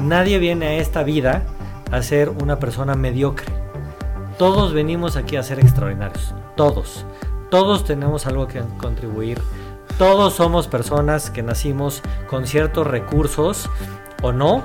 nadie viene a esta vida a ser una persona mediocre. Todos venimos aquí a ser extraordinarios. Todos. Todos tenemos algo que contribuir. Todos somos personas que nacimos con ciertos recursos o no,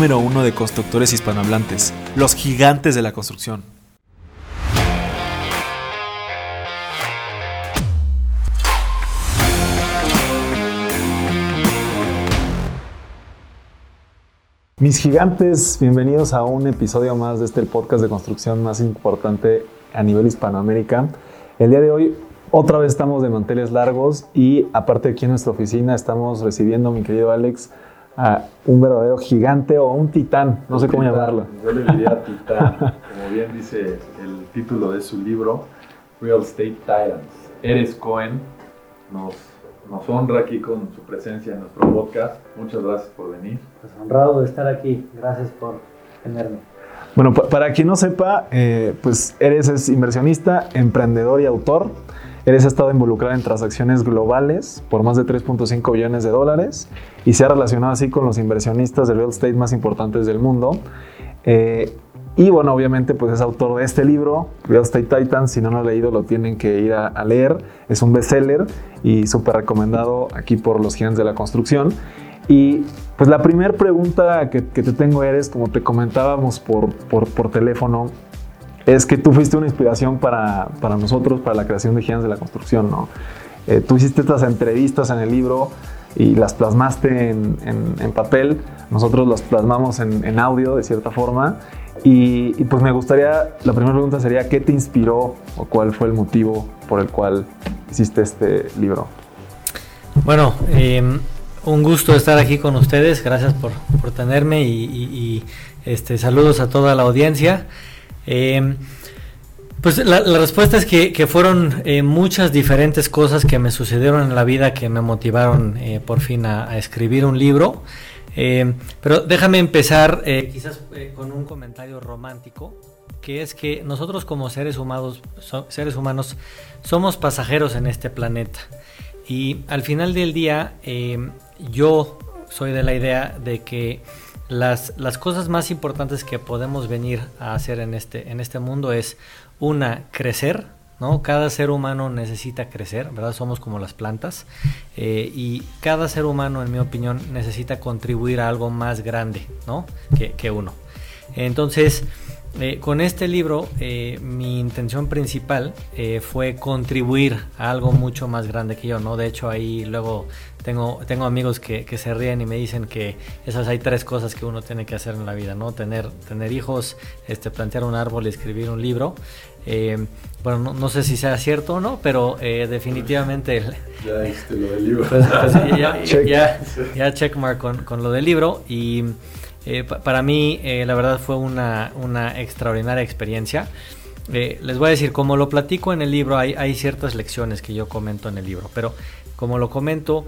uno de constructores hispanohablantes, los gigantes de la construcción. Mis gigantes, bienvenidos a un episodio más de este podcast de construcción más importante a nivel Hispanoamérica. El día de hoy otra vez estamos de manteles largos y aparte aquí en nuestra oficina estamos recibiendo, mi querido Alex, a un verdadero gigante o un titán, no sé cómo llamarlo. Yo le diría titán, como bien dice el título de su libro, Real Estate Titans. Eres Cohen nos nos honra aquí con su presencia en nuestro podcast. Muchas gracias por venir. Pues honrado de estar aquí. Gracias por tenerme. Bueno, para quien no sepa, eh, pues eres es inversionista, emprendedor y autor. Eres ha estado involucrado en transacciones globales por más de 3.5 billones de dólares y se ha relacionado así con los inversionistas de real estate más importantes del mundo. Eh, y bueno, obviamente pues es autor de este libro, Real Estate Titans. Si no lo han leído, lo tienen que ir a, leer. Es un bestseller y súper recomendado aquí por los gigantes de la construcción. Y pues la primera pregunta que, te tengo eres, como te comentábamos por, por, teléfono, es que tú fuiste una inspiración para, para, nosotros, para la creación de Gigantes de la Construcción, ¿no? Eh, tú hiciste estas entrevistas en el libro y las plasmaste en, en, papel, nosotros las plasmamos en, en, audio de cierta forma y, pues me gustaría, la primera pregunta sería, ¿qué te inspiró o cuál fue el motivo por el cual hiciste este libro? Bueno, em, un gusto estar aquí con ustedes, gracias por, tenerme y, este, saludos a toda la audiencia. Em, pues la, respuesta es que, fueron eh, muchas diferentes cosas que me sucedieron en la vida que me motivaron eh, por fin a escribir un libro. Eh, pero déjame empezar eh, quizás con un comentario romántico, que es que nosotros como seres humanos, seres humanos somos pasajeros en este planeta. Y al final del día, yo soy de la idea de que las, las, cosas más importantes que podemos venir a hacer en este, en este mundo es, una, crecer, ¿no? Cada ser humano necesita crecer, ¿verdad? Somos como las plantas eh, y cada ser humano, en mi opinión, necesita contribuir a algo más grande, ¿no? Que, uno. Entonces, eh, con este libro, eh, mi intención principal fue contribuir a algo mucho más grande que yo, ¿no? De hecho, ahí luego tengo, tengo amigos que, que, se ríen y me dicen que esas hay tres cosas que uno tiene que hacer en la vida, ¿no? Tener, tener hijos, este, plantear un árbol y escribir un libro. Eh, bueno, no, sé si sea cierto o no, pero eh, definitivamente... ya este, lo del libro. Pues, pues, ya, ya, checkmark con, lo del libro y eh, para mí la verdad fue una, una extraordinaria experiencia. Les voy a decir, como lo platico en el libro, hay, ciertas lecciones que yo comento en el libro, pero como lo comento,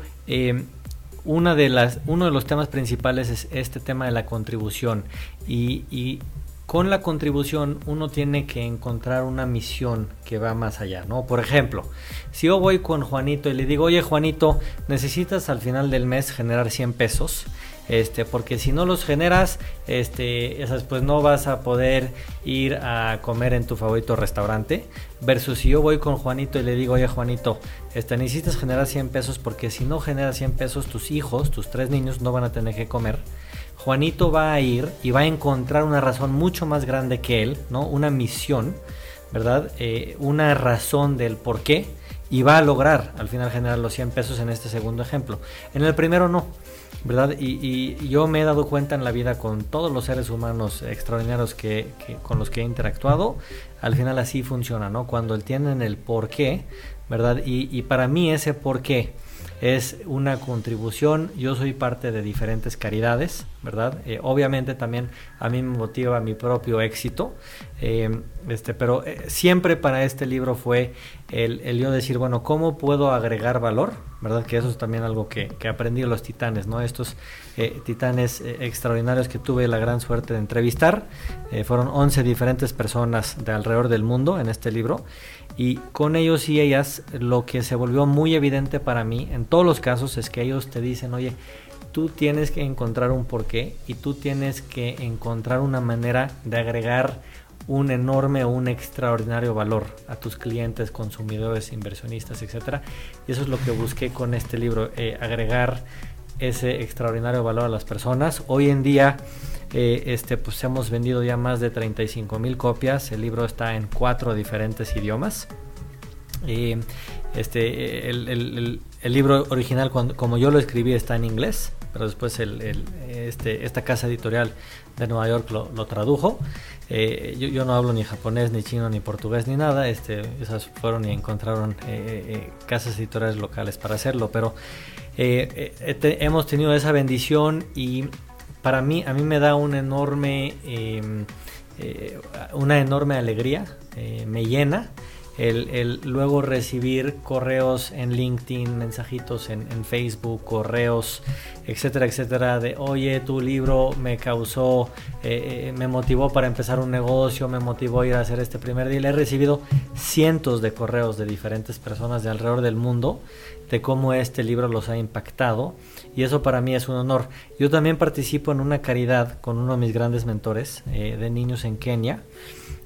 una de las, uno de los temas principales es este tema de la contribución y, y con la contribución uno tiene que encontrar una misión que va más allá, ¿no? Por ejemplo, si yo voy con Juanito y le digo, oye Juanito, necesitas al final del mes generar 100 pesos, este, porque si no los generas, este, pues no vas a poder ir a comer en tu favorito restaurante, versus si yo voy con Juanito y le digo, oye Juanito, este, necesitas generar 100 pesos porque si no generas 100 pesos, tus hijos, tus tres niños no van a tener que comer. Juanito va a ir y va a encontrar una razón mucho más grande que él, ¿no? Una misión, ¿verdad? Eh, una razón del por qué y va a lograr al final generar los 100 pesos en este segundo ejemplo. En el primero no, ¿verdad? Y, yo me he dado cuenta en la vida con todos los seres humanos extraordinarios que, con los que he interactuado, al final así funciona, ¿no? Cuando tienen el por qué, ¿verdad? Y, y para mí ese por qué es una contribución, yo soy parte de diferentes caridades, ¿verdad? Eh, obviamente también a mí me motiva mi propio éxito, eh, este, pero eh, siempre para este libro fue el, el, yo decir, bueno, ¿cómo puedo agregar valor? ¿Verdad? Que eso es también algo que, que aprendí de los titanes, ¿no? Estos titanes extraordinarios que tuve la gran suerte de entrevistar, fueron 11 diferentes personas de alrededor del mundo en este libro, y con ellos y ellas lo que se volvió muy evidente para mí en todos los casos es que ellos te dicen, oye, tú tienes que encontrar un porqué y tú tienes que encontrar una manera de agregar un enorme un extraordinario valor a tus clientes, consumidores, inversionistas, etc. Y eso es lo que busqué con este libro, eh, agregar ese extraordinario valor a las personas. Hoy en día eh, este, pues hemos vendido ya más de 35 mil copias, el libro está en cuatro diferentes idiomas. Este, el, libro original, como yo lo escribí, está en inglés pero después el, este, esta casa editorial de Nueva York lo, tradujo. Eh, yo, no hablo ni japonés, ni chino, ni portugués, ni nada. Este, esas fueron y encontraron eh, eh, casas editoriales locales para hacerlo, pero hemos tenido esa bendición y para mí, a mí me da una enorme, em, una enorme alegría, me llena el, luego recibir correos en LinkedIn, mensajitos en, Facebook, correos, etcétera, etcétera, de oye, tu libro me causó, eh, eh, me motivó para empezar un negocio, me motivó a ir a hacer este primer día. He recibido cientos de correos de diferentes personas de alrededor del mundo de cómo este libro los ha impactado y eso para mí es un honor. Yo también participo en una caridad con uno de mis grandes mentores eh, de niños en Kenia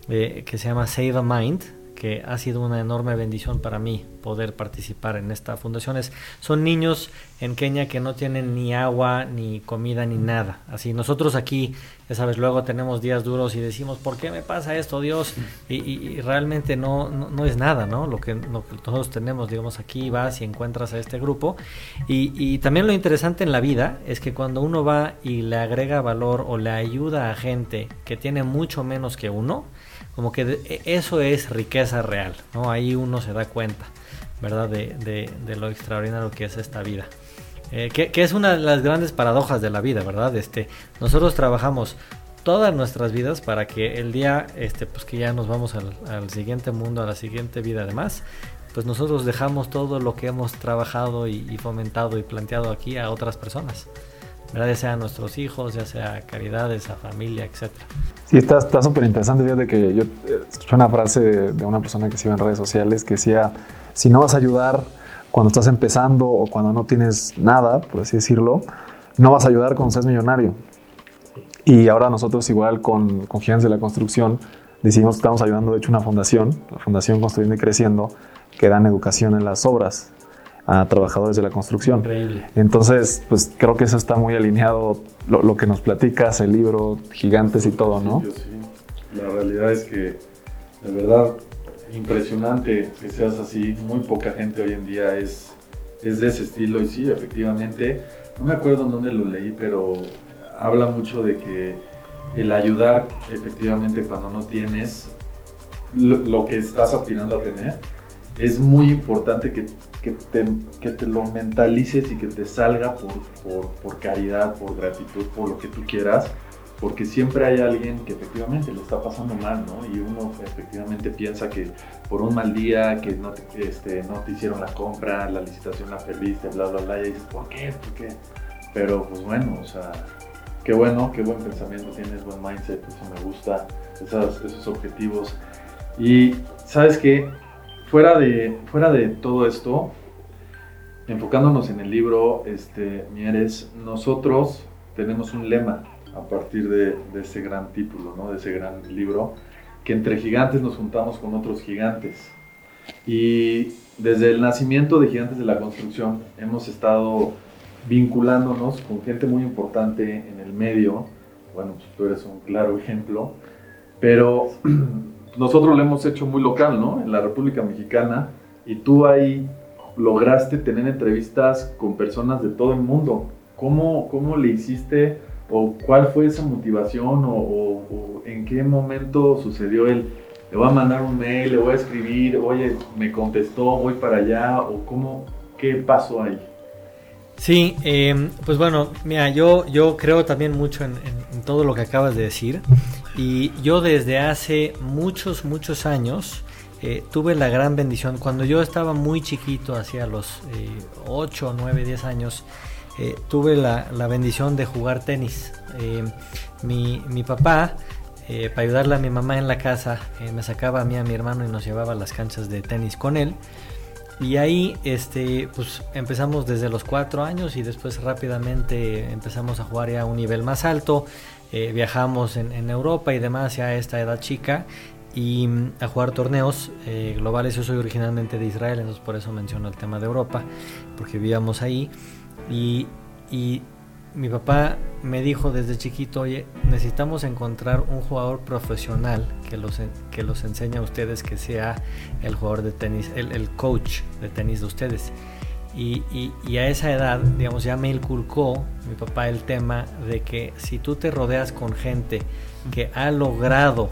que se llama Save a Mind que ha sido una enorme bendición para mí poder participar en esta fundación. son niños en Kenia que no tienen ni agua, ni comida, ni nada. Así nosotros aquí, ya sabes, luego tenemos días duros y decimos, ¿por qué me pasa esto, Dios? Y, realmente no, no, es nada, ¿no? Lo que, nosotros tenemos, digamos, aquí vas y encuentras a este grupo. Y, y también lo interesante en la vida es que cuando uno va y le agrega valor o le ayuda a gente que tiene mucho menos que uno, como que e, eso es riqueza real, ¿no? Ahí uno se da cuenta, ¿verdad? De, lo extraordinario que es esta vida. Eh, que, es una de las grandes paradojas de la vida, ¿verdad? Este, nosotros trabajamos todas nuestras vidas para que el día, este, pues que ya nos vamos al, siguiente mundo, a la siguiente vida además, pues nosotros dejamos todo lo que hemos trabajado y, y fomentado y planteado aquí a otras personas. ¿Verdad? ya sea a nuestros hijos, ya sea caridades, a familia, etc. Sí, está súper interesante. Fíjate que yo escuché una frase de, una persona que se en redes sociales que decía, si no vas a ayudar cuando estás empezando o cuando no tienes nada, por así decirlo, no vas a ayudar cuando seas millonario. Y ahora nosotros igual con, con Gigantes de la Construcción decidimos que estamos ayudando, de hecho, una fundación, la Fundación Construyendo y Creciendo, que dan educación en las obras a trabajadores de la construcción. Increíble. Entonces, pues creo que eso está muy alineado, lo, que nos platicas, el libro, gigantes y todo, ¿no? Sí. La realidad es que, de verdad, impresionante que seas así. Muy poca gente hoy en día es, es de ese estilo y sí, efectivamente, no me acuerdo en dónde lo leí, pero habla mucho de que el ayudar, efectivamente, cuando no tienes lo, lo que estás aspirando a tener, es muy importante que que te, que te lo mentalices y que te salga por, por, por, caridad, por gratitud, por lo que tú quieras, porque siempre hay alguien que efectivamente le está pasando mal, ¿no? Y uno efectivamente piensa que por un mal día, que no te, este, no te hicieron la compra, la licitación la perdiste, bla, bla, bla, y dices, ¿por qué? ¿Por qué? Pero pues bueno, o sea, qué bueno, qué buen pensamiento tienes, buen mindset, eso me gusta, esos, esos objetivos. Y sabes qué, fuera de, fuera de todo esto, enfocándonos en el libro, este, Mieres, nosotros tenemos un lema a partir de, ese gran título, ¿no? de ese gran libro, que entre gigantes nos juntamos con otros gigantes. Y desde el nacimiento de Gigantes de la Construcción hemos estado vinculándonos con gente muy importante en el medio. Bueno, pues tú eres un claro ejemplo. Pero nosotros lo hemos hecho muy local, ¿no? En la República Mexicana. Y tú ahí lograste tener entrevistas con personas de todo el mundo. ¿Cómo, cómo le hiciste o cuál fue esa motivación o, en qué momento sucedió el, le voy a mandar un mail, le voy a escribir, oye, me contestó, voy para allá o cómo, qué pasó ahí? Sí, em, pues bueno, mira, yo, yo creo también mucho en, todo lo que acabas de decir y yo desde hace muchos, muchos años eh, tuve la gran bendición, cuando yo estaba muy chiquito, hacia los 8, 9, 10 años, eh, tuve la, bendición de jugar tenis. Em, mi, mi, papá, eh, para ayudarle a mi mamá en la casa, me sacaba a mí, a mi hermano y nos llevaba a las canchas de tenis con él. Y ahí este, pues, empezamos desde los cuatro años y después rápidamente empezamos a jugar ya a un nivel más alto. Eh, viajamos en, Europa y demás ya a esta edad chica y mm, a jugar torneos eh, globales. Yo soy originalmente de Israel, entonces por eso menciono el tema de Europa, porque vivíamos ahí. Y, y mi papá me dijo desde chiquito, oye, necesitamos encontrar un jugador profesional que los, que los enseñe a ustedes que sea el jugador de tenis, el, coach de tenis de ustedes. Y, y, a esa edad, digamos, ya me inculcó mi papá el tema de que si tú te rodeas con gente que ha logrado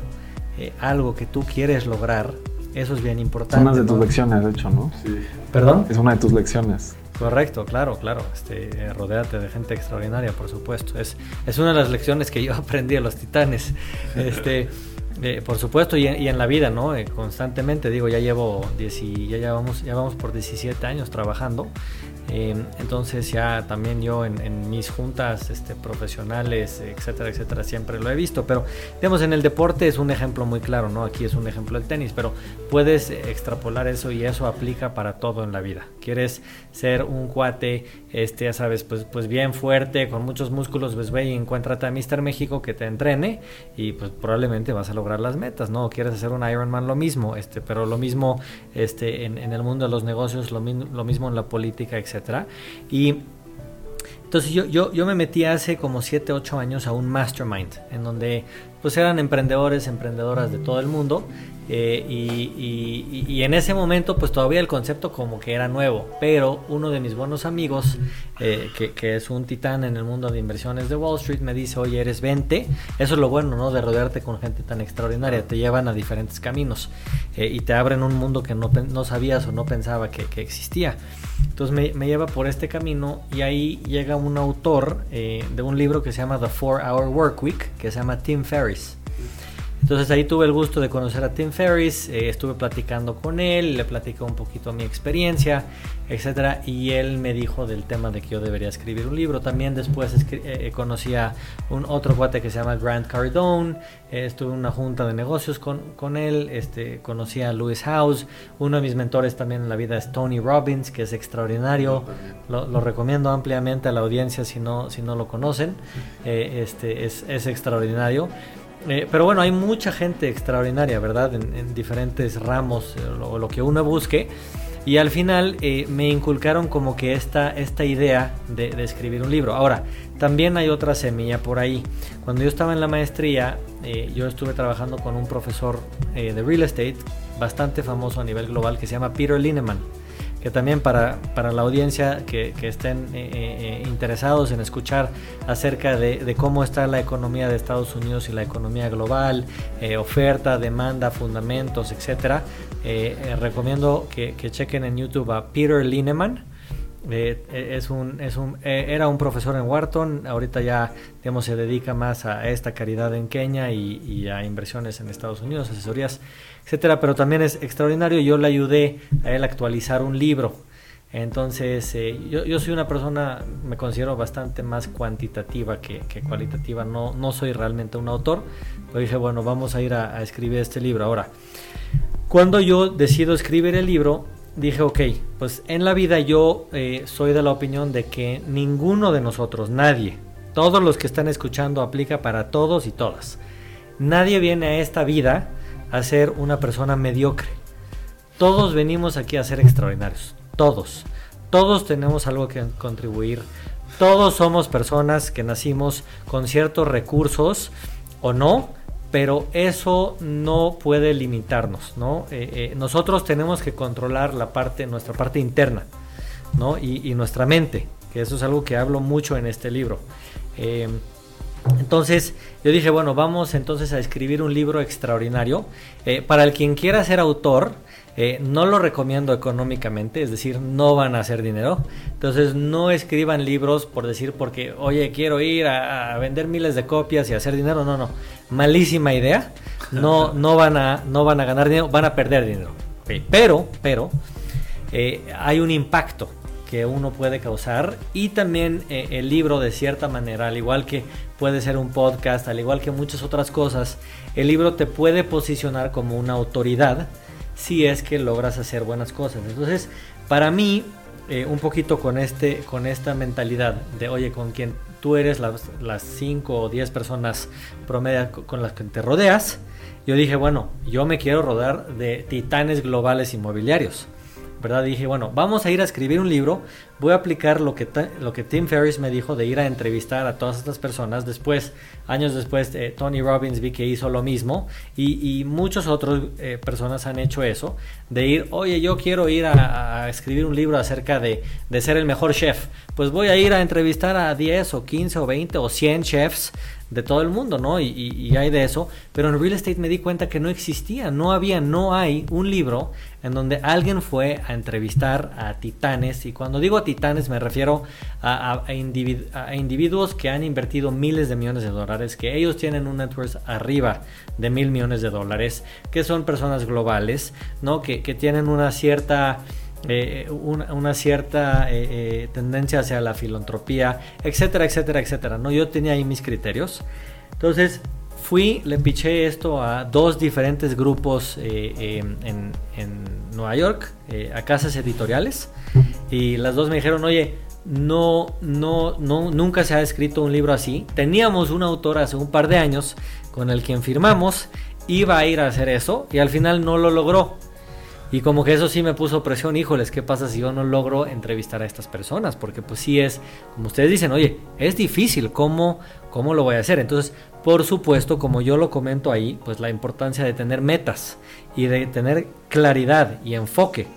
eh, algo que tú quieres lograr, eso es bien importante. Es una de tus lecciones, de hecho, ¿no? Sí. ¿Perdón? Es una de tus lecciones. Correcto, claro, claro. Este, eh, rodéate de gente extraordinaria, por supuesto. Es, es una de las lecciones que yo aprendí a los titanes. Este, eh, por supuesto, y, en la vida, ¿no? Eh, constantemente, digo, ya llevo 10 ya, ya, vamos, ya vamos por 17 años trabajando Em, entonces ya también yo en, mis juntas este, profesionales, etcétera, etcétera, siempre lo he visto. Pero digamos, en el deporte es un ejemplo muy claro, ¿no? Aquí es un ejemplo el tenis, pero puedes extrapolar eso y eso aplica para todo en la vida. Quieres ser un cuate, este, ya sabes, pues, pues bien fuerte, con muchos músculos, pues ve y encuéntrate a Mr. México que te entrene y pues probablemente vas a lograr las metas, ¿no? quieres hacer un Ironman, lo mismo, este, pero lo mismo este, en, el mundo de los negocios, lo, lo mismo en la política, etc y entonces yo, yo, yo, me metí hace como 7, 8 años a un mastermind, en donde pues eran emprendedores, emprendedoras de todo el mundo, eh, y, en ese momento pues todavía el concepto como que era nuevo, pero uno de mis buenos amigos, eh, que, es un titán en el mundo de inversiones de Wall Street, me dice, oye, eres 20, eso es lo bueno, ¿no? De rodearte con gente tan extraordinaria, te llevan a diferentes caminos eh, y te abren un mundo que no, no sabías o no pensaba que, existía. Entonces me, lleva por este camino y ahí llega un autor de un libro que se llama The Four Hour Work Week, que se llama Tim Ferriss. Entonces ahí tuve el gusto de conocer a Tim Ferris, eh, estuve platicando con él, le platicé un poquito mi experiencia, etcétera, y él me dijo del tema de que yo debería escribir un libro. También después eh, eh, conocí a un otro cuate que se llama Grant Cardone, estuve en una junta de negocios con, con él, este, conocí a Lewis House, uno de mis mentores también en la vida es Tony Robbins, que es extraordinario, lo, recomiendo ampliamente a la audiencia si no, si no lo conocen, este, es, es extraordinario. Eh, pero bueno, hay mucha gente extraordinaria, ¿verdad? En, diferentes ramos eh, o lo, que uno busque. Y al final eh, me inculcaron como que esta, esta idea de, escribir un libro. Ahora, también hay otra semilla por ahí. Cuando yo estaba en la maestría, yo estuve trabajando con un profesor de real estate bastante famoso a nivel global que se llama Peter Lineman que también para, para la audiencia que, estén eh, eh, interesados en escuchar acerca de, cómo está la economía de Estados Unidos y la economía global, eh, oferta, demanda, fundamentos, etcétera, recomiendo que, que, chequen en YouTube a Peter Lineman. Es un, es un, era un profesor en Wharton, ahorita ya digamos, se dedica más a esta caridad en Kenia y, a inversiones en Estados Unidos, asesorías etcétera, pero también es extraordinario. Yo le ayudé a él a actualizar un libro. Entonces, eh, yo, yo, soy una persona, me considero bastante más cuantitativa que, cualitativa. No, no soy realmente un autor, pero dije, bueno, vamos a ir a, escribir este libro. Ahora, cuando yo decido escribir el libro, dije, ok, pues en la vida yo eh, soy de la opinión de que ninguno de nosotros, nadie, todos los que están escuchando aplica para todos y todas. Nadie viene a esta vida a ser una persona mediocre. Todos venimos aquí a ser extraordinarios. Todos. Todos tenemos algo que contribuir. Todos somos personas que nacimos con ciertos recursos o no, pero eso no puede limitarnos, ¿no? Eh, eh, nosotros tenemos que controlar la parte, nuestra parte interna, ¿no? Y, nuestra mente, que eso es algo que hablo mucho en este libro. Eh, Entonces yo dije, bueno, vamos entonces a escribir un libro extraordinario. Eh, para el quien quiera ser autor, no lo recomiendo económicamente, es decir, no van a hacer dinero. Entonces no escriban libros por decir, porque, oye, quiero ir a, vender miles de copias y hacer dinero. No, no, malísima idea. No, no, van, a, no van a ganar dinero, van a perder dinero. Pero, pero, eh, hay un impacto que uno puede causar y también eh, el libro de cierta manera, al igual que puede ser un podcast, al igual que muchas otras cosas, el libro te puede posicionar como una autoridad si es que logras hacer buenas cosas. Entonces, para mí, eh, un poquito con, este, con esta mentalidad de, oye, con quien tú eres las 5 o 10 personas promedio con las que te rodeas, yo dije, bueno, yo me quiero rodar de titanes globales inmobiliarios. ¿Verdad? Dije, bueno, vamos a ir a escribir un libro, voy a aplicar lo que, lo que Tim Ferriss me dijo de ir a entrevistar a todas estas personas. Después, años después, eh, Tony Robbins vi que hizo lo mismo y, y muchas otras eh, personas han hecho eso, de ir, oye, yo quiero ir a, escribir un libro acerca de, de, ser el mejor chef. Pues voy a ir a entrevistar a 10 o 15 o 20 o 100 chefs de todo el mundo, ¿no? Y, hay de eso. Pero en real estate me di cuenta que no existía, no había, no hay un libro en donde alguien fue a entrevistar a titanes. Y cuando digo titanes me refiero a, a, individuos que han invertido miles de millones de dólares, que ellos tienen un net worth arriba de mil millones de dólares, que son personas globales, ¿no? Que, que tienen una cierta eh, una, cierta eh, eh, tendencia hacia la filantropía, etcétera, etcétera, etcétera. ¿no? Yo tenía ahí mis criterios. Entonces fui, le piché esto a dos diferentes grupos en, en, Nueva York, a casas editoriales, y las dos me dijeron, oye, no, no, no, nunca se ha escrito un libro así. Teníamos un autor hace un par de años con el quien firmamos, iba a ir a hacer eso y al final no lo logró. Y como que eso sí me puso presión, híjoles, ¿qué pasa si yo no logro entrevistar a estas personas? Porque pues sí es, como ustedes dicen, oye, es difícil, ¿cómo, cómo lo voy a hacer? Entonces, por supuesto, como yo lo comento ahí, pues la importancia de tener metas y de tener claridad y enfoque.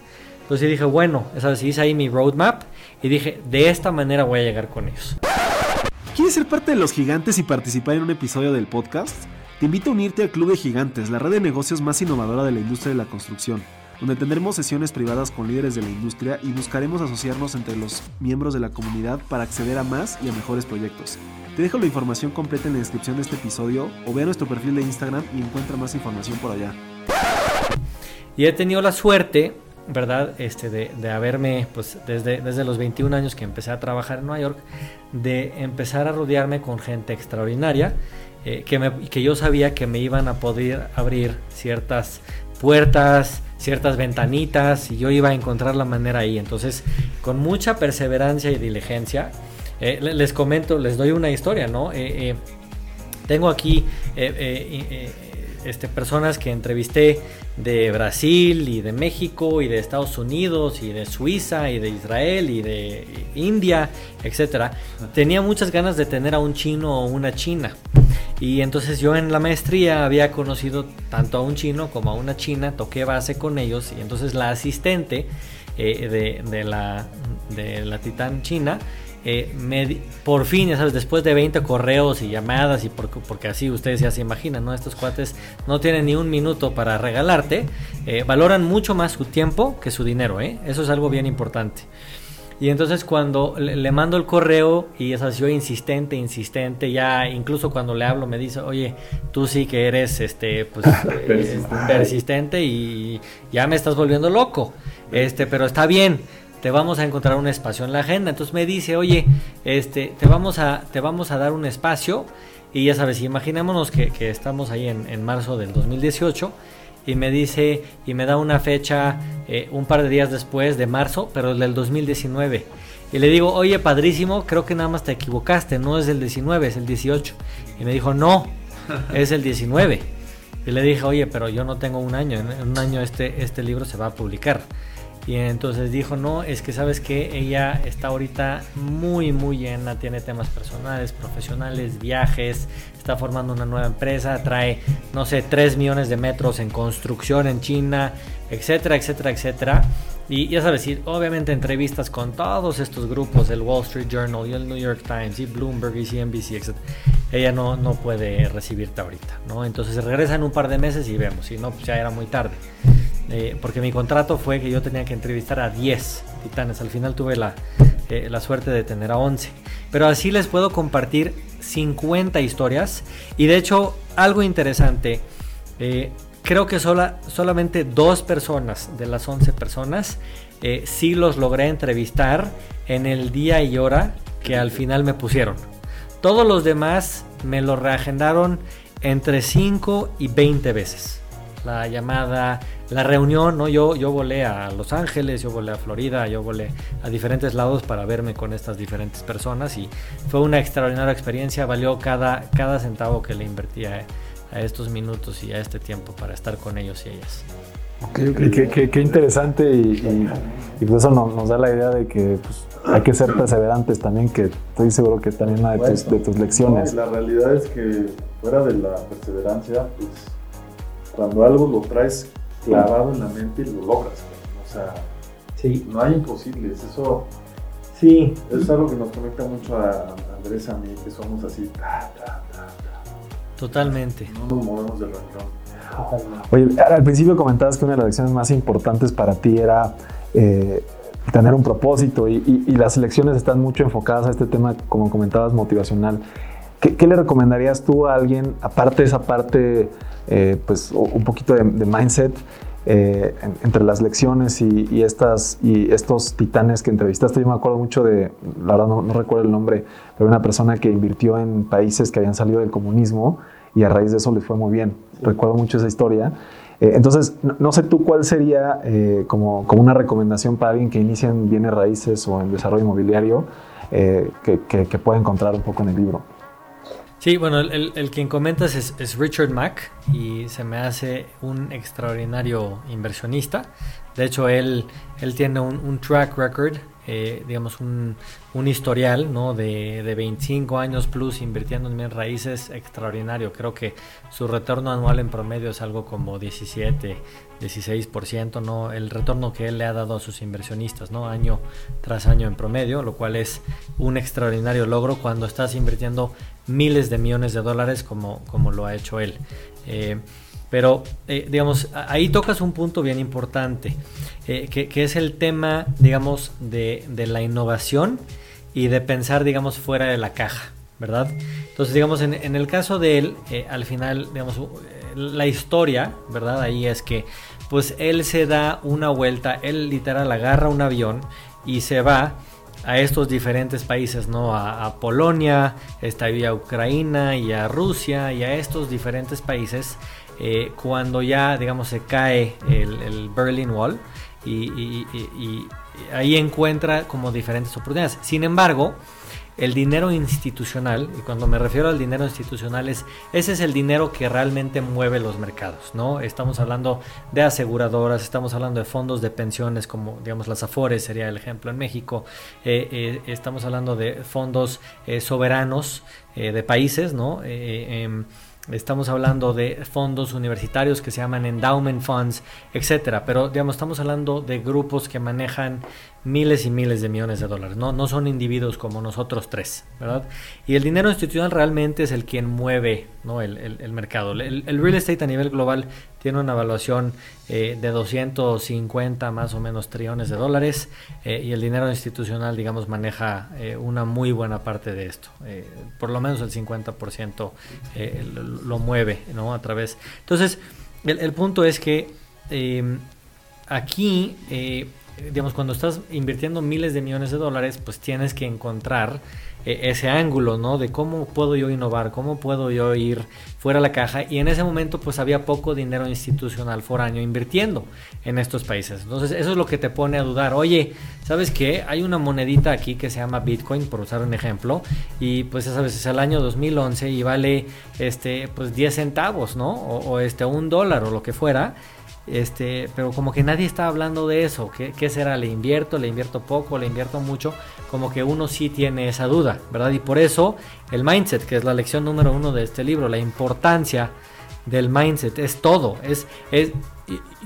Entonces dije, bueno, esa vez hice ahí mi roadmap y dije, de esta manera voy a llegar con ellos. ¿Quieres ser parte de los gigantes y participar en un episodio del podcast? Te invito a unirte al Club de Gigantes, la red de negocios más innovadora de la industria de la construcción donde tendremos sesiones privadas con líderes de la industria y buscaremos asociarnos entre los miembros de la comunidad para acceder a más y a mejores proyectos. Te dejo la información completa en la descripción de este episodio o ve a nuestro perfil de Instagram y encuentra más información por allá. Y he tenido la suerte, ¿verdad? Este, de, haberme, pues desde, desde los 21 años que empecé a trabajar en Nueva York, de empezar a rodearme con gente extraordinaria. Eh, que, me, que yo sabía que me iban a poder abrir ciertas puertas, ciertas ventanitas y yo iba a encontrar la manera ahí. Entonces, con mucha perseverancia y diligencia, eh, les comento, les doy una historia, ¿no? Eh, eh, tengo aquí este, personas que entrevisté de Brasil y de México y de Estados Unidos y de Suiza y de Israel y de India, etcétera. Tenía muchas ganas de tener a un chino o una china. Y entonces yo en la maestría había conocido tanto a un chino como a una china, toqué base con ellos y entonces la asistente eh, de, la, de la titán china, eh, por fin, ya sabes, después de 20 correos y llamadas y porque, así ustedes ya se imaginan, ¿no? Estos cuates no tienen ni un minuto para regalarte, eh, valoran mucho más su tiempo que su dinero, ¿eh? Eso es algo bien importante. Y entonces cuando le, mando el correo y es así, yo insistente, insistente, ya incluso cuando le hablo me dice, oye, tú sí que eres este, pues, eh, persistente. y ya me estás volviendo loco, este, pero está bien, te vamos a encontrar un espacio en la agenda. Entonces me dice, oye, este, te vamos a, te vamos a dar un espacio y ya sabes, imaginémonos que, que estamos ahí en, en marzo del 2018 y me dice y me da una fecha eh, un par de días después de marzo, pero del 2019. Y le digo, oye, padrísimo, creo que nada más te equivocaste, no es el 19, es el 18. Y me dijo, no, es el 19. Y le dije, oye, pero yo no tengo un año, en un año este, este libro se va a publicar. Y entonces dijo, no, es que sabes que ella está ahorita muy, muy llena, tiene temas personales, profesionales, viajes, está formando una nueva empresa, trae, no sé, 3 millones de metros en construcción en China, etcétera, etcétera, etcétera. Y ya sabes, y obviamente entrevistas con todos estos grupos, el Wall Street Journal y el New York Times y Bloomberg y CNBC, etc. Ella no, no puede recibirte ahorita, ¿no? Entonces regresa en un par de meses y vemos, si no, pues ya era muy tarde. Eh, porque mi contrato fue que yo tenía que entrevistar a 10 titanes. Al final tuve la, eh, la suerte de tener a 11. Pero así les puedo compartir 50 historias. Y de hecho, algo interesante. Eh, creo que sola, solamente dos personas de las 11 personas eh, sí los logré entrevistar en el día y hora que al final me pusieron. Todos los demás me lo reagendaron entre 5 y 20 veces. La llamada, la reunión, ¿no? Yo, yo volé a Los Ángeles, yo volé a Florida, yo volé a diferentes lados para verme con estas diferentes personas y fue una extraordinaria experiencia, valió cada, cada centavo que le invertía. A estos minutos y a este tiempo para estar con ellos y ellas. Qué, interesante y, pues eso nos, da la idea de que pues, hay que ser perseverantes también, que estoy seguro que también una de, tus, de tus lecciones. la realidad es que fuera de la perseverancia, pues cuando algo lo traes clavado en la mente lo logras. O sea, sí. no hay imposibles. Eso, sí. es algo que nos conecta mucho a Andrés y a mí, que somos así, Totalmente. No nos movemos del Oye, al principio comentabas que una de las lecciones más importantes para ti era eh, tener un propósito y, las lecciones están mucho enfocadas a este tema, como comentabas, motivacional. ¿Qué, le recomendarías tú a alguien, aparte de esa parte, eh, pues un poquito de, mindset, eh, entre las lecciones y, estas, y estos titanes que entrevistaste? Yo me acuerdo mucho de, la verdad no, no recuerdo el nombre, pero una persona que invirtió en países que habían salido del comunismo y a raíz de eso les fue muy bien. Recuerdo mucho esa historia. Eh, entonces, no, sé tú cuál sería como, como, una recomendación para alguien que inicia en bienes raíces o en desarrollo inmobiliario eh, que, que, pueda encontrar un poco en el libro. Sí, bueno, el, el quien comentas es, es, Richard Mack y se me hace un extraordinario inversionista. De hecho, él, él tiene un, un track record eh, digamos, un, un historial ¿no? de, de, 25 años plus invirtiendo en bienes raíces extraordinario. Creo que su retorno anual en promedio es algo como 17, 16%, ¿no? el retorno que él le ha dado a sus inversionistas ¿no? año tras año en promedio, lo cual es un extraordinario logro cuando estás invirtiendo miles de millones de dólares como, como lo ha hecho él. Eh, pero, eh, digamos, ahí tocas un punto bien importante, eh, que, es el tema, digamos, de, la innovación y de pensar, digamos, fuera de la caja, ¿verdad? Entonces, digamos, en, el caso de él, al final, digamos, la historia, ¿verdad? Ahí es que, pues, él se da una vuelta, él literal agarra un avión y se va a estos diferentes países, ¿no? A, Polonia, está a Ucrania y a Rusia y a estos diferentes países eh, cuando ya, digamos, se cae el, Berlin Wall y, ahí encuentra como diferentes oportunidades. Sin embargo, el dinero institucional, y cuando me refiero al dinero institucional, es, ese es el dinero que realmente mueve los mercados, ¿no? Estamos hablando de aseguradoras, estamos hablando de fondos de pensiones, como digamos las Afores sería el ejemplo en México, eh, eh, estamos hablando de fondos soberanos de países, ¿no? Em, Estamos hablando de fondos universitarios que se llaman endowment funds, etcétera. Pero digamos, estamos hablando de grupos que manejan miles y miles de millones de dólares. No, no son individuos como nosotros tres, ¿verdad? Y el dinero institucional realmente es el quien mueve ¿no? el, el, mercado. El, real estate a nivel global tiene una evaluación eh, de 250 más o menos trillones de dólares eh, y el dinero institucional, digamos, maneja eh, una muy buena parte de esto. por lo menos el 50% lo, lo, mueve ¿no? a través. Entonces, el, punto es que aquí digamos, cuando estás invirtiendo miles de millones de dólares, pues tienes que encontrar eh, ese ángulo, ¿no? De cómo puedo yo innovar, cómo puedo yo ir fuera de la caja. Y en ese momento, pues había poco dinero institucional foráneo invirtiendo en estos países. Entonces, eso es lo que te pone a dudar. Oye, ¿sabes qué? Hay una monedita aquí que se llama Bitcoin, por usar un ejemplo. Y pues, ya sabes, es el año 2011 y vale, este, pues 10 centavos, ¿no? O, o este, un dólar o lo que fuera. Este, pero como que nadie está hablando de eso. ¿Qué, será? ¿Le invierto? ¿Le invierto poco? ¿Le invierto mucho? Como que uno sí tiene esa duda, ¿verdad? Y por eso el mindset, que es la lección número uno de este libro, la importancia del mindset, es todo. Es, es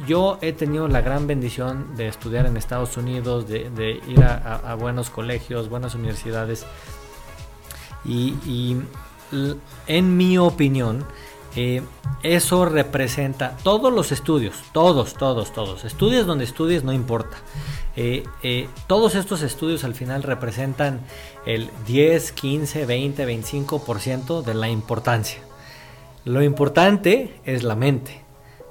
yo he tenido la gran bendición de estudiar en Estados Unidos, de, ir a, buenos colegios, buenas universidades. Y, en mi opinión, eh, eso representa todos los estudios, todos, todos, todos. Estudios donde estudies, no importa. Eh, eh, todos estos estudios al final representan el 10, 15, 20, 25% de la importancia. Lo importante es la mente,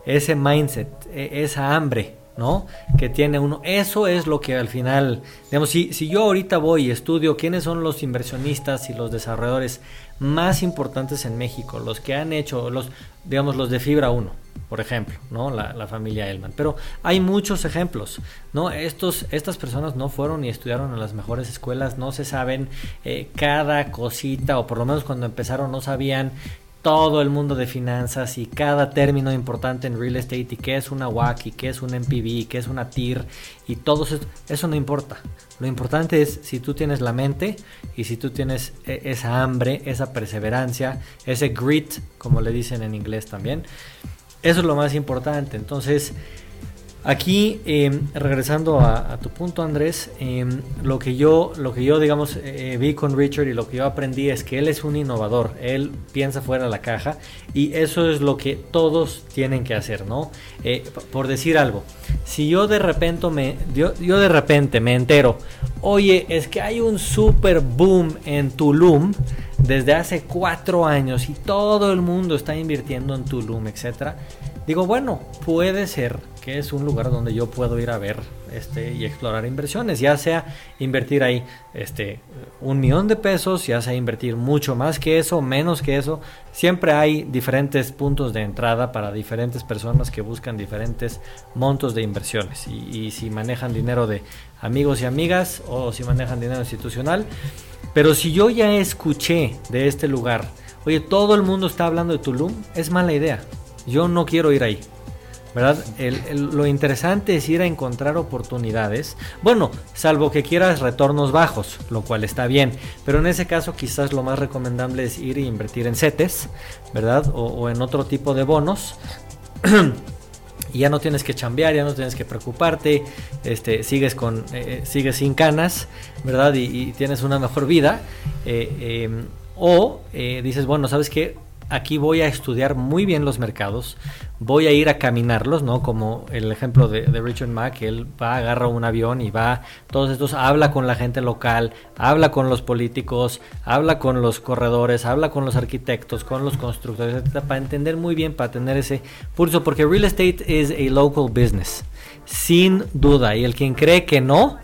ese mindset, e, esa hambre, ¿no? Que tiene uno. Eso es lo que al final, digamos, si, si yo ahorita voy y estudio quiénes son los inversionistas y los desarrolladores más importantes en México, los que han hecho, los, digamos, los de Fibra 1, por ejemplo, ¿no? La, familia Elman. Pero hay muchos ejemplos, ¿no? Estos, estas personas no fueron y estudiaron en las mejores escuelas, no se saben eh, cada cosita, o por lo menos cuando empezaron no sabían todo el mundo de finanzas y cada término importante en real estate y qué es una WAC y qué es un MPV y qué es una TIR y todo eso, eso no importa. Lo importante es si tú tienes la mente y si tú tienes e, esa hambre, esa perseverancia, ese grit, como le dicen en inglés también. Eso es lo más importante. Entonces, Aquí, em, regresando a, tu punto, Andrés, em, lo que yo, lo que yo digamos, eh, vi con Richard y lo que yo aprendí es que él es un innovador, él piensa fuera de la caja y eso es lo que todos tienen que hacer, ¿no? Eh, por decir algo, si yo de repente me, yo de repente me entero, oye, es que hay un super boom en Tulum desde hace cuatro años y todo el mundo está invirtiendo en Tulum, etcétera. Digo, bueno, puede ser que es un lugar donde yo puedo ir a ver este, y explorar inversiones, ya sea invertir ahí este, un millón de pesos, ya sea invertir mucho más que eso, menos que eso, siempre hay diferentes puntos de entrada para diferentes personas que buscan diferentes montos de inversiones. Y, si manejan dinero de amigos y amigas o si manejan dinero institucional, pero si yo ya escuché de este lugar, oye, todo el mundo está hablando de Tulum, es mala idea, yo no quiero ir ahí. ¿Verdad? lo interesante es ir a encontrar oportunidades. Bueno, salvo que quieras retornos bajos, lo cual está bien. Pero en ese caso quizás lo más recomendable es ir e invertir en CETES, ¿verdad? O, en otro tipo de bonos. y ya no tienes que chambear, ya no tienes que preocuparte, este, sigues, con, eh, eh, sigues sin canas, ¿verdad? Y, tienes una mejor vida. Eh, em, o dices, bueno, ¿sabes qué? Aquí voy a estudiar muy bien los mercados, voy a ir a caminarlos, ¿no? Como el ejemplo de, Richard Mack, él va, agarra un avión y va, todos estos, habla con la gente local, habla con los políticos, habla con los corredores, habla con los arquitectos, con los constructores, para entender muy bien, para tener ese pulso, porque real estate es a local business, sin duda, y el quien cree que no,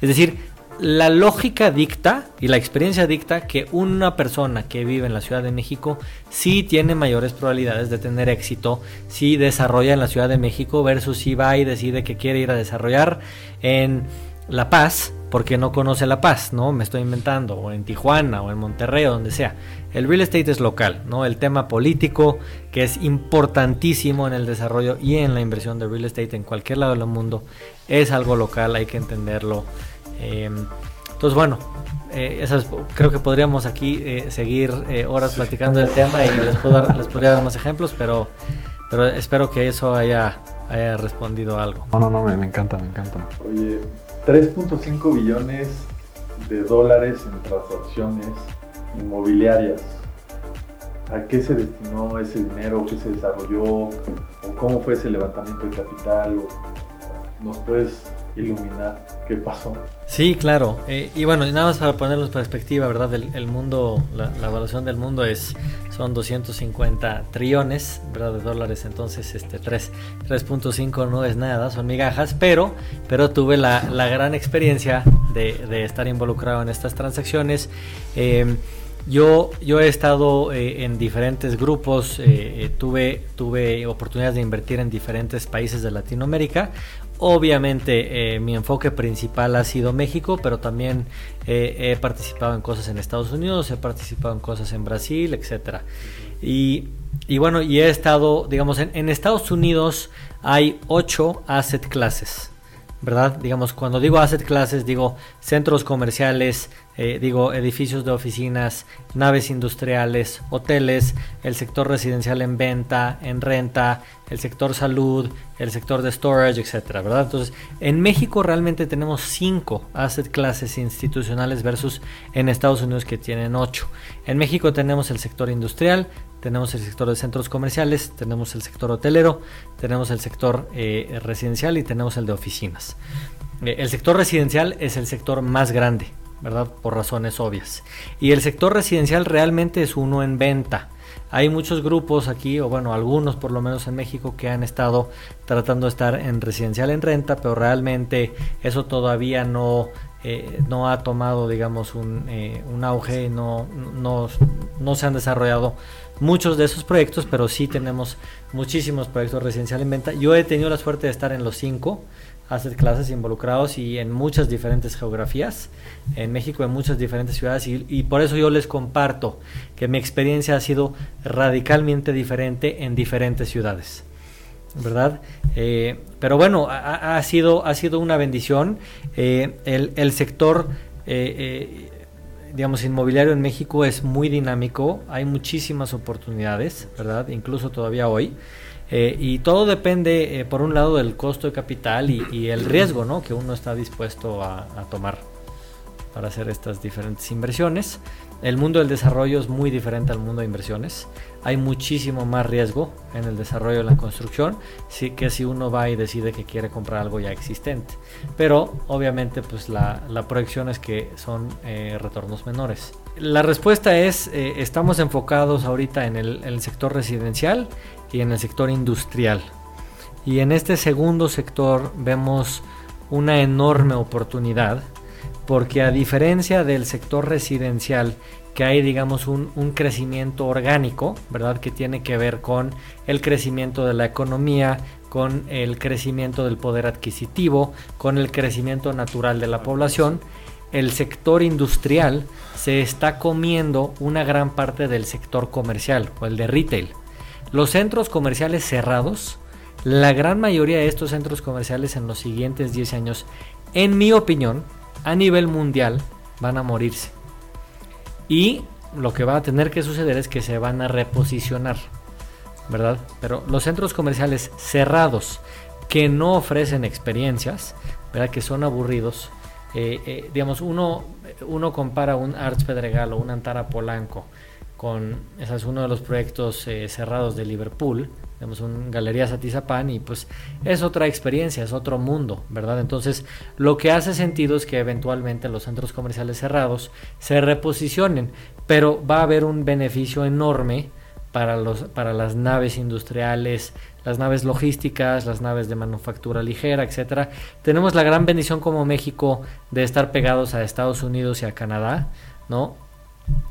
es decir, la lógica dicta y la experiencia dicta que una persona que vive en la Ciudad de México sí tiene mayores probabilidades de tener éxito si desarrolla en la Ciudad de México versus si va y decide que quiere ir a desarrollar en La Paz porque no conoce La Paz, ¿no? Me estoy inventando, o en Tijuana, o en Monterrey, o donde sea. El real estate es local, ¿no? El tema político, que es importantísimo en el desarrollo y en la inversión de real estate en cualquier lado del mundo, es algo local, hay que entenderlo Em, entonces, bueno, eh, creo que podríamos aquí eh, seguir eh, horas platicando del tema y les, puedo dar, les podría dar más ejemplos, pero, pero espero que eso haya, haya respondido algo. No, no, no, me, encanta, me encanta. Oye, 3.5 billones de dólares en transacciones inmobiliarias. ¿A qué se destinó ese dinero? ¿Qué se desarrolló? ¿O cómo fue ese levantamiento de capital? ¿Nos puedes iluminar qué pasó. Sí, claro. Eh, y bueno, nada más para ponerlo en perspectiva, ¿verdad? El, mundo, la, evaluación del mundo es son 250 trillones, ¿verdad? De dólares. Entonces, este 3.5 no es nada, son migajas, pero, pero tuve la, gran experiencia de, estar involucrado en estas transacciones. Eh, yo, yo he estado eh, en diferentes grupos, tuve, tuve oportunidades de invertir en diferentes países de Latinoamérica. Obviamente eh, mi enfoque principal ha sido México, pero también eh, he participado en cosas en Estados Unidos, he participado en cosas en Brasil, etc. Y, bueno, y he estado, digamos, en, Estados Unidos hay ocho asset classes. ¿Verdad? Digamos, cuando digo asset classes, digo centros comerciales, eh, digo edificios de oficinas, naves industriales, hoteles, el sector residencial en venta, en renta, el sector salud, el sector de storage, etcétera, ¿verdad? Entonces, en México realmente tenemos cinco asset classes institucionales versus en Estados Unidos que tienen ocho. En México tenemos el sector industrial, tenemos el sector de centros comerciales, tenemos el sector hotelero, tenemos el sector eh, residencial y tenemos el de oficinas. Eh, el sector residencial es el sector más grande, ¿verdad? Por razones obvias. Y el sector residencial realmente es uno en venta. Hay muchos grupos aquí, o bueno, algunos por lo menos en México, que han estado tratando de estar en residencial en renta, pero realmente eso todavía no, eh, no ha tomado, digamos, un, un auge, no, no, no se han desarrollado muchos de esos proyectos, pero sí tenemos muchísimos proyectos residenciales en venta. Yo he tenido la suerte de estar en los cinco hacer clases involucrados y en muchas diferentes geografías, en México, en muchas diferentes ciudades, y, por eso yo les comparto que mi experiencia ha sido radicalmente diferente en diferentes ciudades. ¿Verdad? Eh, pero bueno, ha, sido, ha sido una bendición. Eh, el, sector eh, digamos, inmobiliario en México es muy dinámico, hay muchísimas oportunidades, ¿verdad? Incluso todavía hoy. Eh, y todo depende, eh, por un lado, del costo de capital y, el riesgo, ¿no? Que uno está dispuesto a tomar para hacer estas diferentes inversiones. El mundo del desarrollo es muy diferente al mundo de inversiones. Hay muchísimo más riesgo en el desarrollo de la construcción que si uno va y decide que quiere comprar algo ya existente. Pero obviamente pues la, proyección es que son eh, retornos menores. La respuesta es, eh, estamos enfocados ahorita en el sector residencial y en el sector industrial. Y en este segundo sector vemos una enorme oportunidad porque a diferencia del sector residencial, que hay digamos un, crecimiento orgánico, ¿verdad? Que tiene que ver con el crecimiento de la economía, con el crecimiento del poder adquisitivo, con el crecimiento natural de la población, el sector industrial se está comiendo una gran parte del sector comercial o el de retail. Los centros comerciales cerrados, la gran mayoría de estos centros comerciales en los siguientes 10 años, en mi opinión, a nivel mundial van a morirse. Y lo que va a tener que suceder es que se van a reposicionar, ¿verdad? Pero los centros comerciales cerrados que no ofrecen experiencias, ¿verdad? Que son aburridos. Eh, eh, digamos, uno, uno compara un Arts Pedregal o un Antara Polanco con, ese es uno de los proyectos eh, cerrados de Liverpool, tenemos un Galería Satizapán y pues es otra experiencia, es otro mundo, ¿verdad? Entonces lo que hace sentido es que eventualmente los centros comerciales cerrados se reposicionen, pero va a haber un beneficio enorme para, los, para las naves industriales, las naves logísticas, las naves de manufactura ligera, etcétera. Tenemos la gran bendición como México de estar pegados a Estados Unidos y a Canadá, ¿no?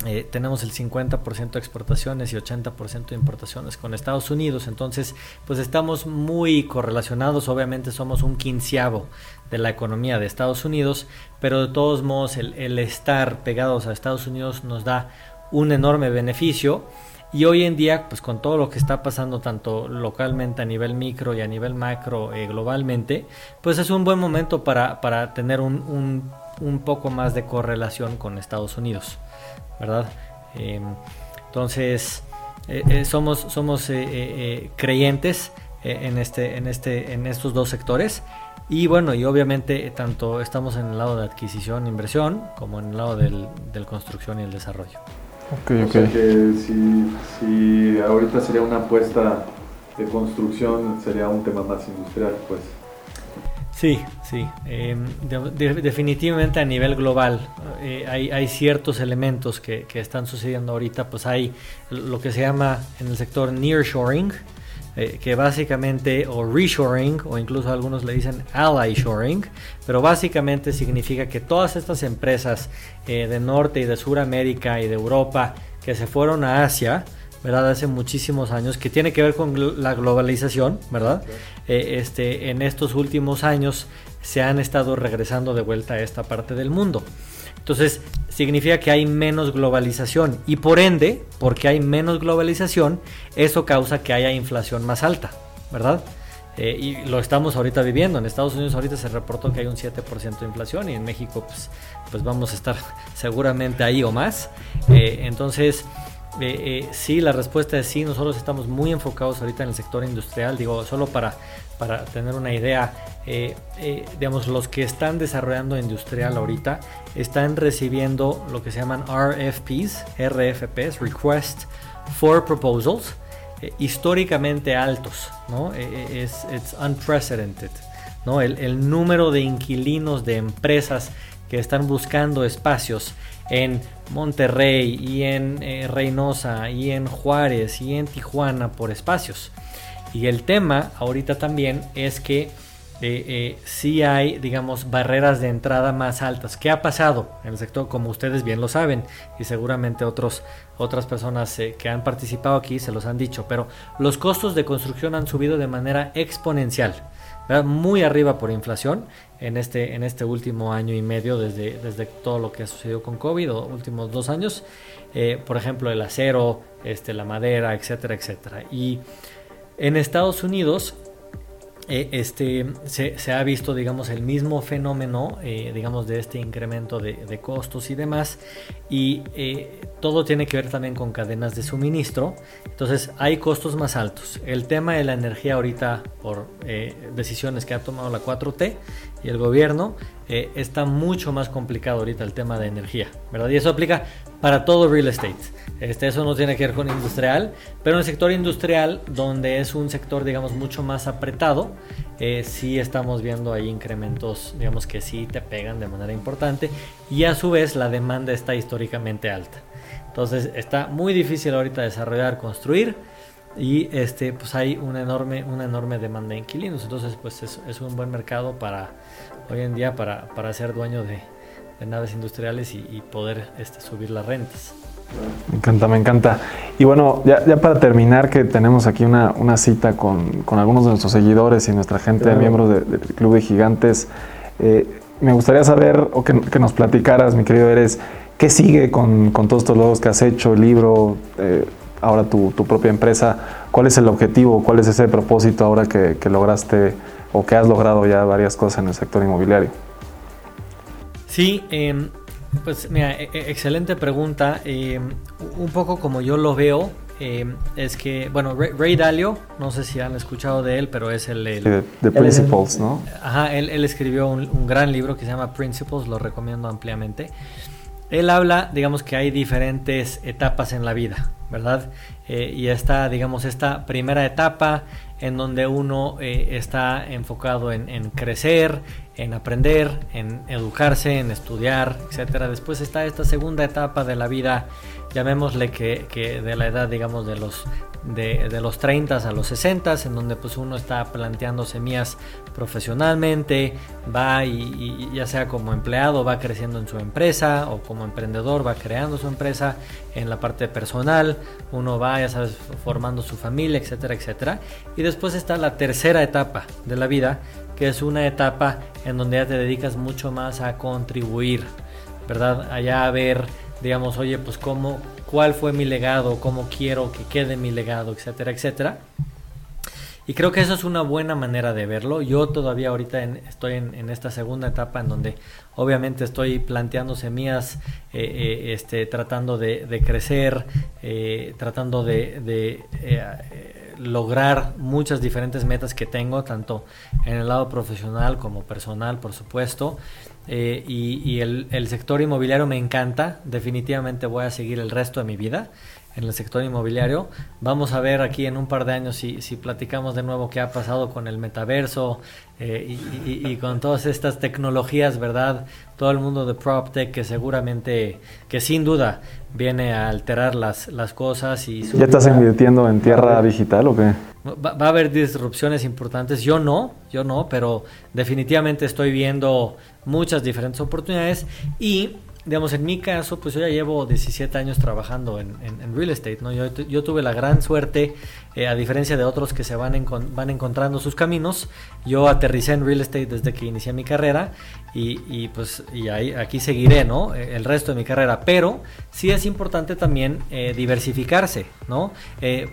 Eh, tenemos el 50% de exportaciones y 80% de importaciones con Estados Unidos, entonces pues estamos muy correlacionados, obviamente somos un quinceavo de la economía de Estados Unidos, pero de todos modos el, estar pegados a Estados Unidos nos da un enorme beneficio. Y hoy en día pues con todo lo que está pasando tanto localmente a nivel micro y a nivel macro eh, globalmente, pues es un buen momento para, para tener un, un poco más de correlación con Estados Unidos. ¿Verdad? Em, entonces, eh, eh, somos, somos eh, creyentes en, este, en, este, en estos dos sectores. Y bueno, y obviamente tanto estamos en el lado de adquisición e inversión como en el lado del, del construcción y el desarrollo. Ok, ok. O sea que si, si ahorita sería una apuesta de construcción, sería un tema más industrial, pues. Sí, sí. Em, definitivamente a nivel global eh, hay, ciertos elementos que, están sucediendo ahorita. Pues hay lo que se llama en el sector nearshoring, eh, que básicamente, o reshoring, o incluso algunos le dicen ally shoring, pero básicamente significa que todas estas empresas eh, de Norte y de Suramérica y de Europa que se fueron a Asia, ¿verdad? Hace muchísimos años, que tiene que ver con la globalización, ¿verdad? Eh, este, en estos últimos años se han estado regresando de vuelta a esta parte del mundo. Entonces, significa que hay menos globalización y por ende, porque hay menos globalización, eso causa que haya inflación más alta, ¿verdad? eh, y lo estamos ahorita viviendo. En Estados Unidos ahorita se reportó que hay un 7% de inflación y en México pues, pues vamos a estar seguramente ahí o más. Eh, entonces, eh, sí, la respuesta es sí, nosotros estamos muy enfocados ahorita en el sector industrial, digo, solo para, para tener una idea, digamos, los que están desarrollando industrial ahorita están recibiendo lo que se llaman RFPs, RFPs, Request for Proposals, eh, históricamente altos, ¿no? Eh, eh, es it's unprecedented, ¿no? El, número de inquilinos de empresas que están buscando espacios en Monterrey y en Reynosa y en Juárez y en Tijuana por espacios. Y el tema ahorita también es que eh, eh, sí hay, digamos, barreras de entrada más altas. ¿Qué ha pasado en el sector? Como ustedes bien lo saben y seguramente otros, otras personas eh, que han participado aquí se los han dicho, pero los costos de construcción han subido de manera exponencial, muy arriba por inflación en este, en este último año y medio desde, desde todo lo que ha sucedido con COVID, o últimos dos años, eh, por ejemplo, el acero, este, la madera, etcétera, etcétera. Y en Estados Unidos eh, este, se, ha visto, digamos, el mismo fenómeno, eh, digamos, de este incremento de, costos y demás. Y eh, todo tiene que ver también con cadenas de suministro. Entonces, hay costos más altos. El tema de la energía ahorita, por decisiones que ha tomado la 4T y el gobierno, está mucho más complicado ahorita el tema de energía, ¿verdad? Y eso aplica para todo real estate. Este, eso no tiene que ver con industrial, pero en el sector industrial, donde es un sector, digamos, mucho más apretado, eh, sí estamos viendo ahí incrementos, digamos, que sí te pegan de manera importante y a su vez la demanda está históricamente alta. Entonces está muy difícil ahorita desarrollar, construir y este, pues hay una enorme, una enorme demanda de inquilinos. Entonces, pues es, un buen mercado para hoy en día para, para ser dueño de, naves industriales y, y poder este, subir las rentas. Me encanta, me encanta. Y bueno, ya, para terminar, que tenemos aquí una, cita con, algunos de nuestros seguidores y nuestra gente, miembros del Club de Gigantes, eh, me gustaría saber o que, nos platicaras, mi querido Eres, ¿qué sigue con, todos estos logros que has hecho, el libro, eh, ahora tu, propia empresa? ¿Cuál es el objetivo? ¿Cuál es ese propósito ahora que, que lograste o que has logrado ya varias cosas en el sector inmobiliario? Sí, eh, pues mira, e, e, excelente pregunta. Eh, un poco como yo lo veo, eh, es que, bueno, Ray, Dalio, no sé si han escuchado de él, pero es el... de Principles, ¿no? Ajá, él, escribió un, gran libro que se llama Principles, lo recomiendo ampliamente. Él habla, digamos que hay diferentes etapas en la vida, ¿verdad? Eh, y está, digamos, esta primera etapa en donde uno está enfocado en, crecer, en aprender, en educarse, en estudiar, etcétera. Después está esta segunda etapa de la vida, llamémosle que, que de la edad, digamos, de los de, los 30 a los 60, en donde pues uno está planteando semillas profesionalmente, va y, ya sea como empleado va creciendo en su empresa o como emprendedor va creando su empresa en la parte personal, uno va, ya sabes, formando su familia, etcétera, etcétera. Y después está la tercera etapa de la vida, que es una etapa en donde ya te dedicas mucho más a contribuir, ¿verdad? Allá a ver, digamos, oye, pues cómo, cuál fue mi legado, cómo quiero que quede mi legado, etcétera, etcétera. Y creo que eso es una buena manera de verlo. Yo todavía ahorita estoy en, esta segunda etapa en donde obviamente estoy planteando semillas, eh, eh, este, tratando de, crecer, eh, tratando de, lograr muchas diferentes metas que tengo, tanto en el lado profesional como personal, por supuesto. y, el sector inmobiliario me encanta, definitivamente voy a seguir el resto de mi vida en el sector inmobiliario. Vamos a ver aquí en un par de años si, si platicamos de nuevo qué ha pasado con el metaverso eh, y, con todas estas tecnologías, ¿verdad? Todo el mundo de PropTech que seguramente, que sin duda viene a alterar las, las cosas. y ¿Ya estás invirtiendo en tierra digital o qué? Va, va, a haber disrupciones importantes. Yo no, yo no, pero definitivamente estoy viendo muchas diferentes oportunidades y digamos, en mi caso, pues yo ya llevo 17 años trabajando en, real estate, ¿no? Yo, tuve la gran suerte Eh, a diferencia de otros que se van, van encontrando sus caminos, yo aterricé en real estate desde que inicié mi carrera y, pues y ahí, aquí seguiré, ¿no? Eh, el resto de mi carrera. Pero sí es importante también eh, diversificarse, ¿no?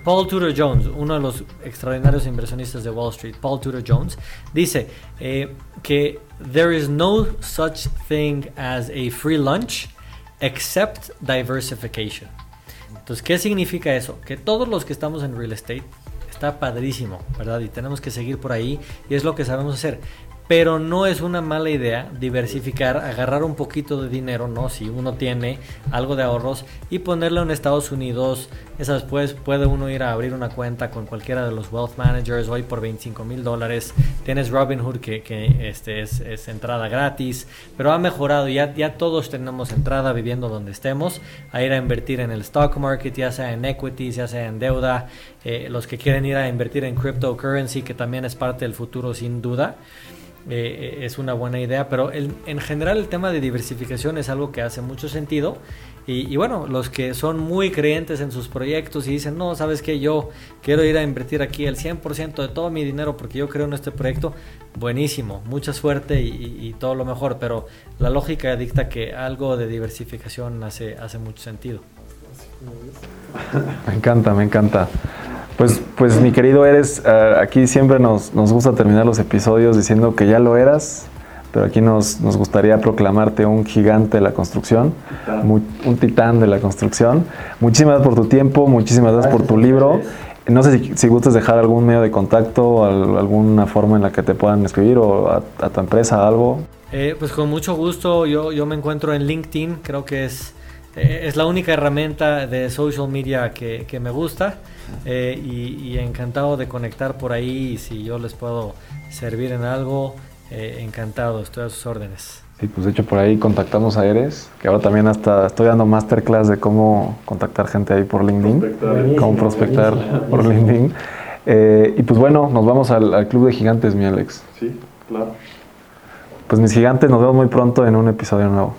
Paul Tudor Jones, uno de los extraordinarios inversionistas de Wall Street, Paul Tudor Jones, dice que there is no such thing as a free lunch except diversification. Entonces, ¿qué significa eso? Que todos los que estamos en real estate está padrísimo, ¿verdad? Y tenemos que seguir por ahí y es lo que sabemos hacer pero no es una mala idea diversificar, agarrar un poquito de dinero, ¿no? Si uno tiene algo de ahorros y ponerlo en Estados Unidos, esas pues puede uno ir a abrir una cuenta con cualquiera de los wealth managers hoy por 25 mil dólares. Tienes Robinhood que, que este es, es, entrada gratis, pero ha mejorado, ya, ya todos tenemos entrada viviendo donde estemos, a ir a invertir en el stock market, ya sea en equities, ya sea en deuda, eh, los que quieren ir a invertir en cryptocurrency, que también es parte del futuro sin duda. Eh, es una buena idea, pero en general el tema de diversificación es algo que hace mucho sentido. Y, bueno, los que son muy creyentes en sus proyectos y dicen, no, sabes que yo quiero ir a invertir aquí el 100% de todo mi dinero porque yo creo en este proyecto, buenísimo, mucha suerte y, todo lo mejor, pero la lógica dicta que algo de diversificación hace, hace mucho sentido. Me encanta, me encanta. Pues, pues mi querido Eres, eh, aquí siempre nos, nos, gusta terminar los episodios diciendo que ya lo eras, pero aquí nos, nos gustaría proclamarte un gigante de la construcción, un titán de la construcción. Muchísimas gracias por tu tiempo, muchísimas gracias, por tu libro. No sé si, si, gustas dejar algún medio de contacto, alguna forma en la que te puedan escribir o a, tu empresa, algo. Eh, pues con mucho gusto, yo, yo me encuentro en LinkedIn, creo que es, eh, es la única herramienta de social media que, que me gusta. Eh, y, encantado de conectar por ahí. Y si yo les puedo servir en algo, eh, encantado, estoy a sus órdenes. Sí, pues de hecho por ahí contactamos a Eres, que ahora también hasta estoy dando masterclass de cómo contactar gente ahí por LinkedIn, cómo prospectar por LinkedIn. Eh, y pues bueno, nos vamos al, al, Club de Gigantes, mi Alex. Sí, claro. Pues mis gigantes, nos vemos muy pronto en un episodio nuevo.